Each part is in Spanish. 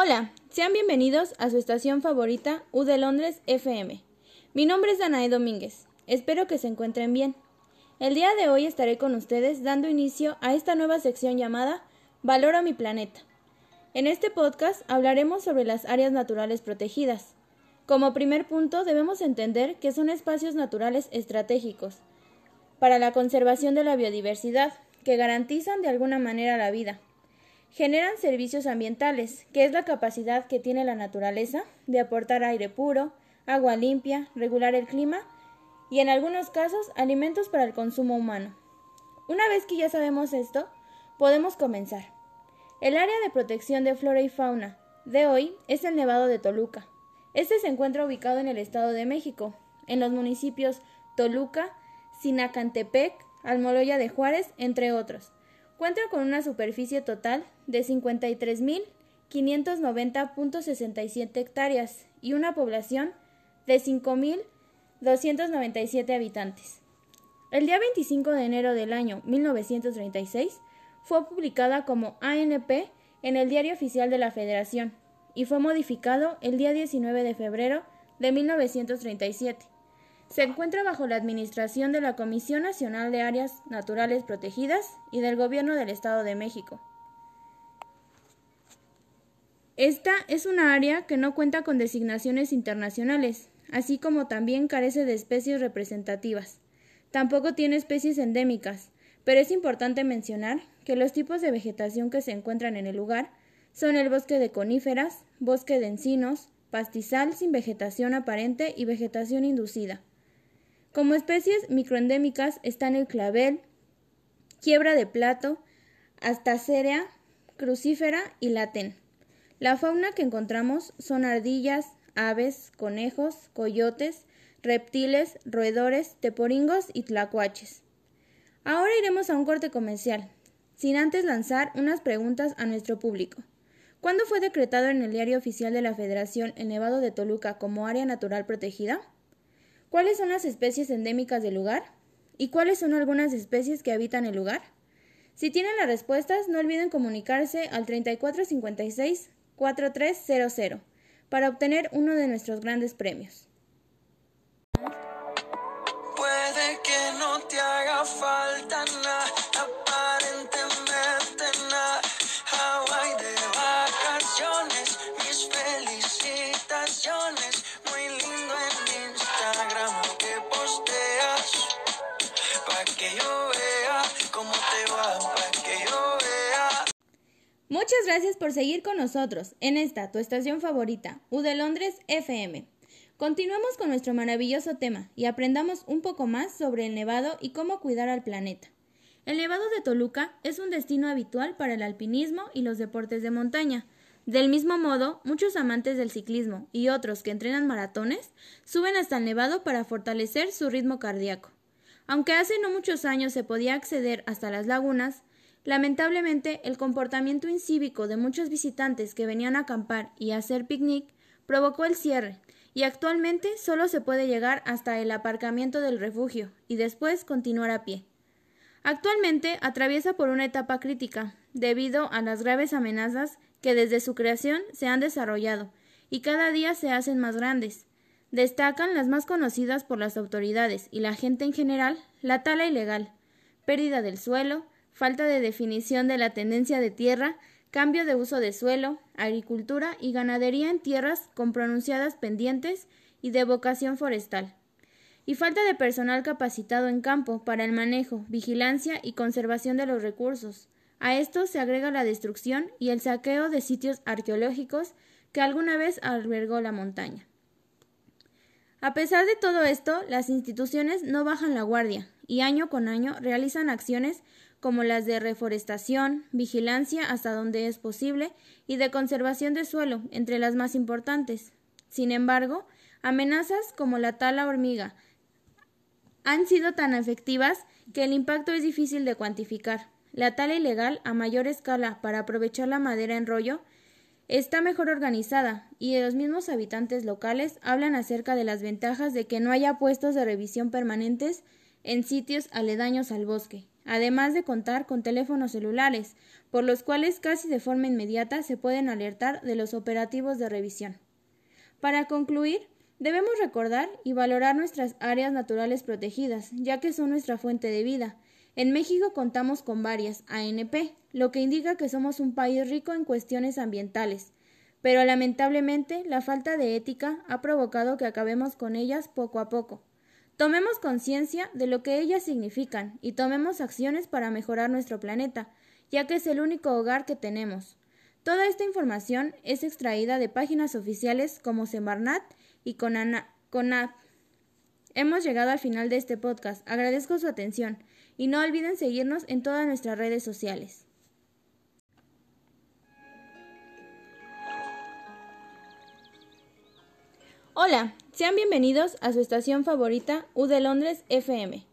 Hola, sean bienvenidos a su estación favorita U de Londres FM. Mi nombre es Danae Domínguez. Espero que se encuentren bien. El día de hoy estaré con ustedes dando inicio a esta nueva sección llamada Valoro mi planeta. En este podcast hablaremos sobre las áreas naturales protegidas. Como primer punto debemos entender que son espacios naturales estratégicos para la conservación de la biodiversidad, que garantizan de alguna manera la vida Generan servicios ambientales, que es la capacidad que tiene la naturaleza de aportar aire puro, agua limpia, regular el clima y en algunos casos alimentos para el consumo humano. Una vez que ya sabemos esto, podemos comenzar. El área de protección de flora y fauna de hoy es el Nevado de Toluca. Este se encuentra ubicado en el Estado de México, en los municipios Toluca, Sinacantepec, Almoloya de Juárez, entre otros. Cuenta con una superficie total de 53.590.67 hectáreas y una población de 5.297 habitantes. El día 25 de enero del año 1936 fue publicada como ANP en el Diario Oficial de la Federación y fue modificado el día 19 de febrero de 1937. Se encuentra bajo la administración de la Comisión Nacional de Áreas Naturales Protegidas y del Gobierno del Estado de México. Esta es una área que no cuenta con designaciones internacionales, así como también carece de especies representativas. Tampoco tiene especies endémicas, pero es importante mencionar que los tipos de vegetación que se encuentran en el lugar son el bosque de coníferas, bosque de encinos, pastizal sin vegetación aparente y vegetación inducida. Como especies microendémicas están el clavel, quiebra de plato, astacerea, crucífera y latén. La fauna que encontramos son ardillas, aves, conejos, coyotes, reptiles, roedores, teporingos y tlacuaches. Ahora iremos a un corte comercial, sin antes lanzar unas preguntas a nuestro público. ¿Cuándo fue decretado en el Diario Oficial de la Federación el Nevado de Toluca como área natural protegida? ¿Cuáles son las especies endémicas del lugar? ¿Y cuáles son algunas especies que habitan el lugar? Si tienen las respuestas, no olviden comunicarse al 3456-4300 para obtener uno de nuestros grandes premios. Puede que no te haga falta nada, Muchas gracias por seguir con nosotros en esta, tu estación favorita, U de Londres FM. Continuemos con nuestro maravilloso tema y aprendamos un poco más sobre el nevado y cómo cuidar al planeta. El Nevado de Toluca es un destino habitual para el alpinismo y los deportes de montaña. Del mismo modo, muchos amantes del ciclismo y otros que entrenan maratones suben hasta el Nevado para fortalecer su ritmo cardíaco. Aunque hace no muchos años se podía acceder hasta las lagunas, lamentablemente el comportamiento incívico de muchos visitantes que venían a acampar y a hacer picnic provocó el cierre, y actualmente solo se puede llegar hasta el aparcamiento del refugio y después continuar a pie. Actualmente atraviesa por una etapa crítica, debido a las graves amenazas que desde su creación se han desarrollado y cada día se hacen más grandes. Destacan las más conocidas por las autoridades y la gente en general, la tala ilegal, pérdida del suelo, falta de definición de la tendencia de tierra, cambio de uso de suelo, agricultura y ganadería en tierras con pronunciadas pendientes y de vocación forestal y falta de personal capacitado en campo para el manejo, vigilancia y conservación de los recursos. A esto se agrega la destrucción y el saqueo de sitios arqueológicos que alguna vez albergó la montaña. A pesar de todo esto, las instituciones no bajan la guardia y año con año realizan acciones como las de reforestación, vigilancia hasta donde es posible y de conservación de suelo, entre las más importantes. Sin embargo, amenazas como la tala hormiga, han sido tan efectivas que el impacto es difícil de cuantificar. La tala ilegal a mayor escala para aprovechar la madera en rollo está mejor organizada y los mismos habitantes locales hablan acerca de las ventajas de que no haya puestos de revisión permanentes en sitios aledaños al bosque, además de contar con teléfonos celulares, por los cuales casi de forma inmediata se pueden alertar de los operativos de revisión. Para concluir, debemos recordar y valorar nuestras áreas naturales protegidas, ya que son nuestra fuente de vida. En México contamos con varias ANP, lo que indica que somos un país rico en cuestiones ambientales, pero lamentablemente la falta de ética ha provocado que acabemos con ellas poco a poco. Tomemos conciencia de lo que ellas significan y tomemos acciones para mejorar nuestro planeta, ya que es el único hogar que tenemos. Toda esta información es extraída de páginas oficiales como Semarnat y CONAP. Hemos llegado al final de este podcast. Agradezco su atención y no olviden seguirnos en todas nuestras redes sociales. Hola, sean bienvenidos a su estación favorita U de Londres FM.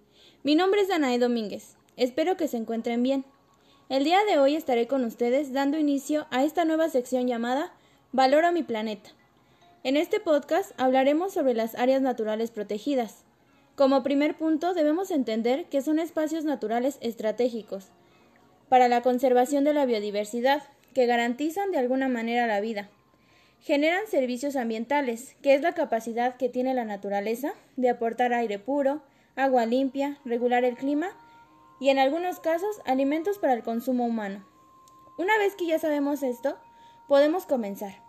Mi nombre es Danae Domínguez. Espero que se encuentren bien. El día de hoy estaré con ustedes dando inicio a esta nueva sección llamada Valoro mi planeta. En este podcast hablaremos sobre las áreas naturales protegidas. Como primer punto debemos entender que son espacios naturales estratégicos para la conservación de la biodiversidad, que garantizan de alguna manera la vida, Generan servicios ambientales, que es la capacidad que tiene la naturaleza de aportar aire puro, agua limpia, regular el clima y en algunos casos alimentos para el consumo humano. Una vez que ya sabemos esto, podemos comenzar.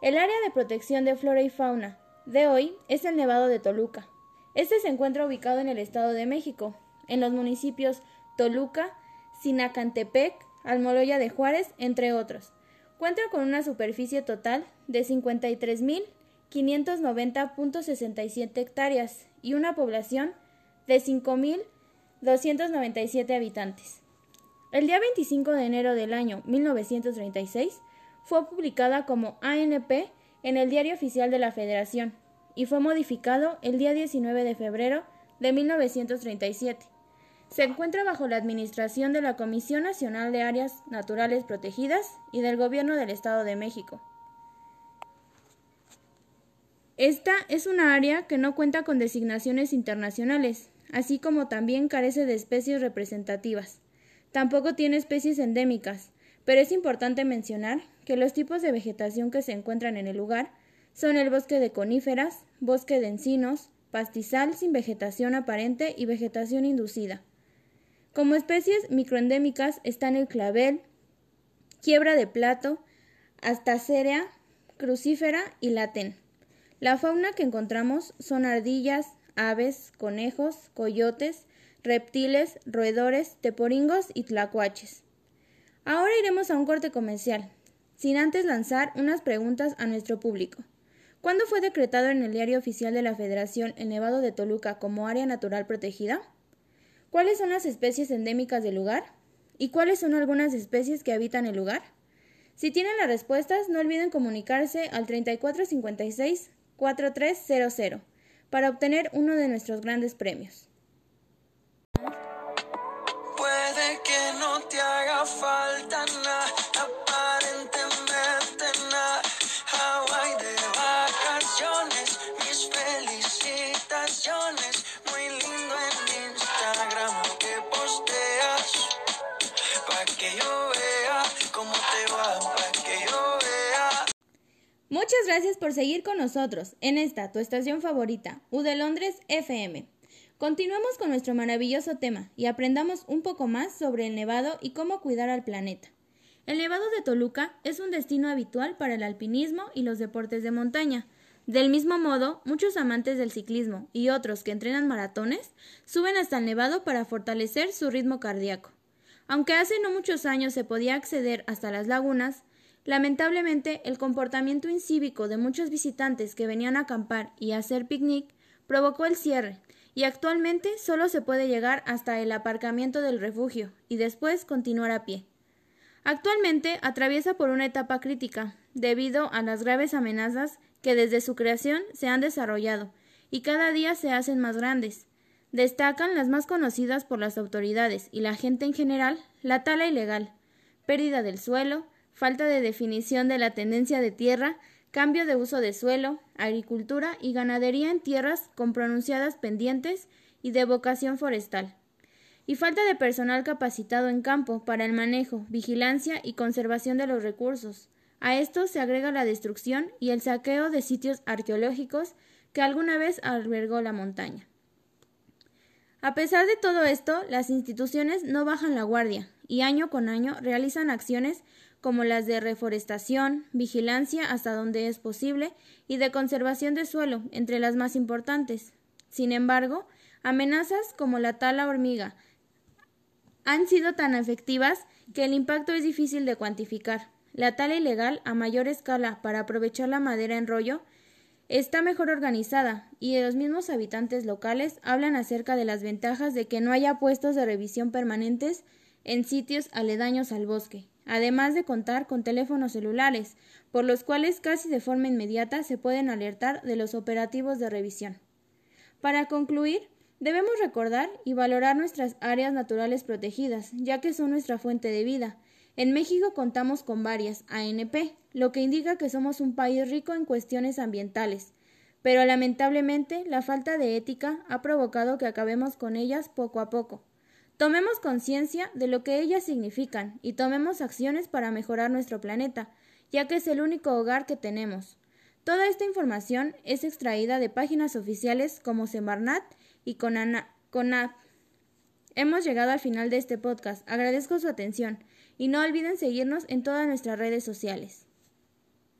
El área de protección de flora y fauna de hoy es el Nevado de Toluca. Este se encuentra ubicado en el Estado de México, en los municipios Toluca, Sinacantepec, Almoloya de Juárez, entre otros. Cuenta con una superficie total de 53.590.67 hectáreas y una población de 5.297 habitantes. El día 25 de enero del año 1936 fue publicada como ANP en el Diario Oficial de la Federación y fue modificado el día 19 de febrero de 1937. Se encuentra bajo la administración de la Comisión Nacional de Áreas Naturales Protegidas y del Gobierno del Estado de México. Esta es una área que no cuenta con designaciones internacionales, así como también carece de especies representativas. Tampoco tiene especies endémicas, pero es importante mencionar que los tipos de vegetación que se encuentran en el lugar son el bosque de coníferas, bosque de encinos, pastizal sin vegetación aparente y vegetación inducida. Como especies microendémicas están el clavel, quiebra de plato, astacea, crucífera y latén. La fauna que encontramos son ardillas, aves, conejos, coyotes, reptiles, roedores, teporingos y tlacuaches. Ahora iremos a un corte comercial, sin antes lanzar unas preguntas a nuestro público. ¿Cuándo fue decretado en el Diario Oficial de la Federación el Nevado de Toluca como área natural protegida? ¿Cuáles son las especies endémicas del lugar? ¿Y cuáles son algunas especies que habitan el lugar? Si tienen las respuestas, no olviden comunicarse al 3456-4300 para obtener uno de nuestros grandes premios. Puede que no te haga falta nada, gracias por seguir con nosotros en esta tu estación favorita, U de Londres FM. Continuemos con nuestro maravilloso tema y aprendamos un poco más sobre el nevado y cómo cuidar al planeta. El Nevado de Toluca es un destino habitual para el alpinismo y los deportes de montaña. Del mismo modo, muchos amantes del ciclismo y otros que entrenan maratones suben hasta el Nevado para fortalecer su ritmo cardíaco. Aunque hace no muchos años se podía acceder hasta las lagunas, lamentablemente el comportamiento incívico de muchos visitantes que venían a acampar y hacer picnic provocó el cierre, y actualmente solo se puede llegar hasta el aparcamiento del refugio y después continuar a pie. Actualmente atraviesa por una etapa crítica, debido a las graves amenazas que desde su creación se han desarrollado y cada día se hacen más grandes. Destacan las más conocidas por las autoridades y la gente en general, la tala ilegal, pérdida del suelo, falta de definición de la tendencia de tierra, cambio de uso de suelo, agricultura y ganadería en tierras con pronunciadas pendientes y de vocación forestal. y falta de personal capacitado en campo para el manejo, vigilancia y conservación de los recursos. A esto se agrega la destrucción y el saqueo de sitios arqueológicos que alguna vez albergó la montaña. A pesar de todo esto, las instituciones no bajan la guardia y año con año realizan acciones como las de reforestación, vigilancia hasta donde es posible y de conservación de suelo, entre las más importantes. Sin embargo, amenazas como la tala hormiga han sido tan efectivas que el impacto es difícil de cuantificar. La tala ilegal a mayor escala para aprovechar la madera en rollo está mejor organizada y los mismos habitantes locales hablan acerca de las ventajas de que no haya puestos de revisión permanentes en sitios aledaños al bosque, además de contar con teléfonos celulares, por los cuales casi de forma inmediata se pueden alertar de los operativos de revisión. Para concluir, debemos recordar y valorar nuestras áreas naturales protegidas, ya que son nuestra fuente de vida. En México contamos con varias ANP, lo que indica que somos un país rico en cuestiones ambientales, pero lamentablemente la falta de ética ha provocado que acabemos con ellas poco a poco. Tomemos conciencia de lo que ellas significan y tomemos acciones para mejorar nuestro planeta, ya que es el único hogar que tenemos. Toda esta información es extraída de páginas oficiales como Semarnat y CONAP. Hemos llegado al final de este podcast. Agradezco su atención y no olviden seguirnos en todas nuestras redes sociales.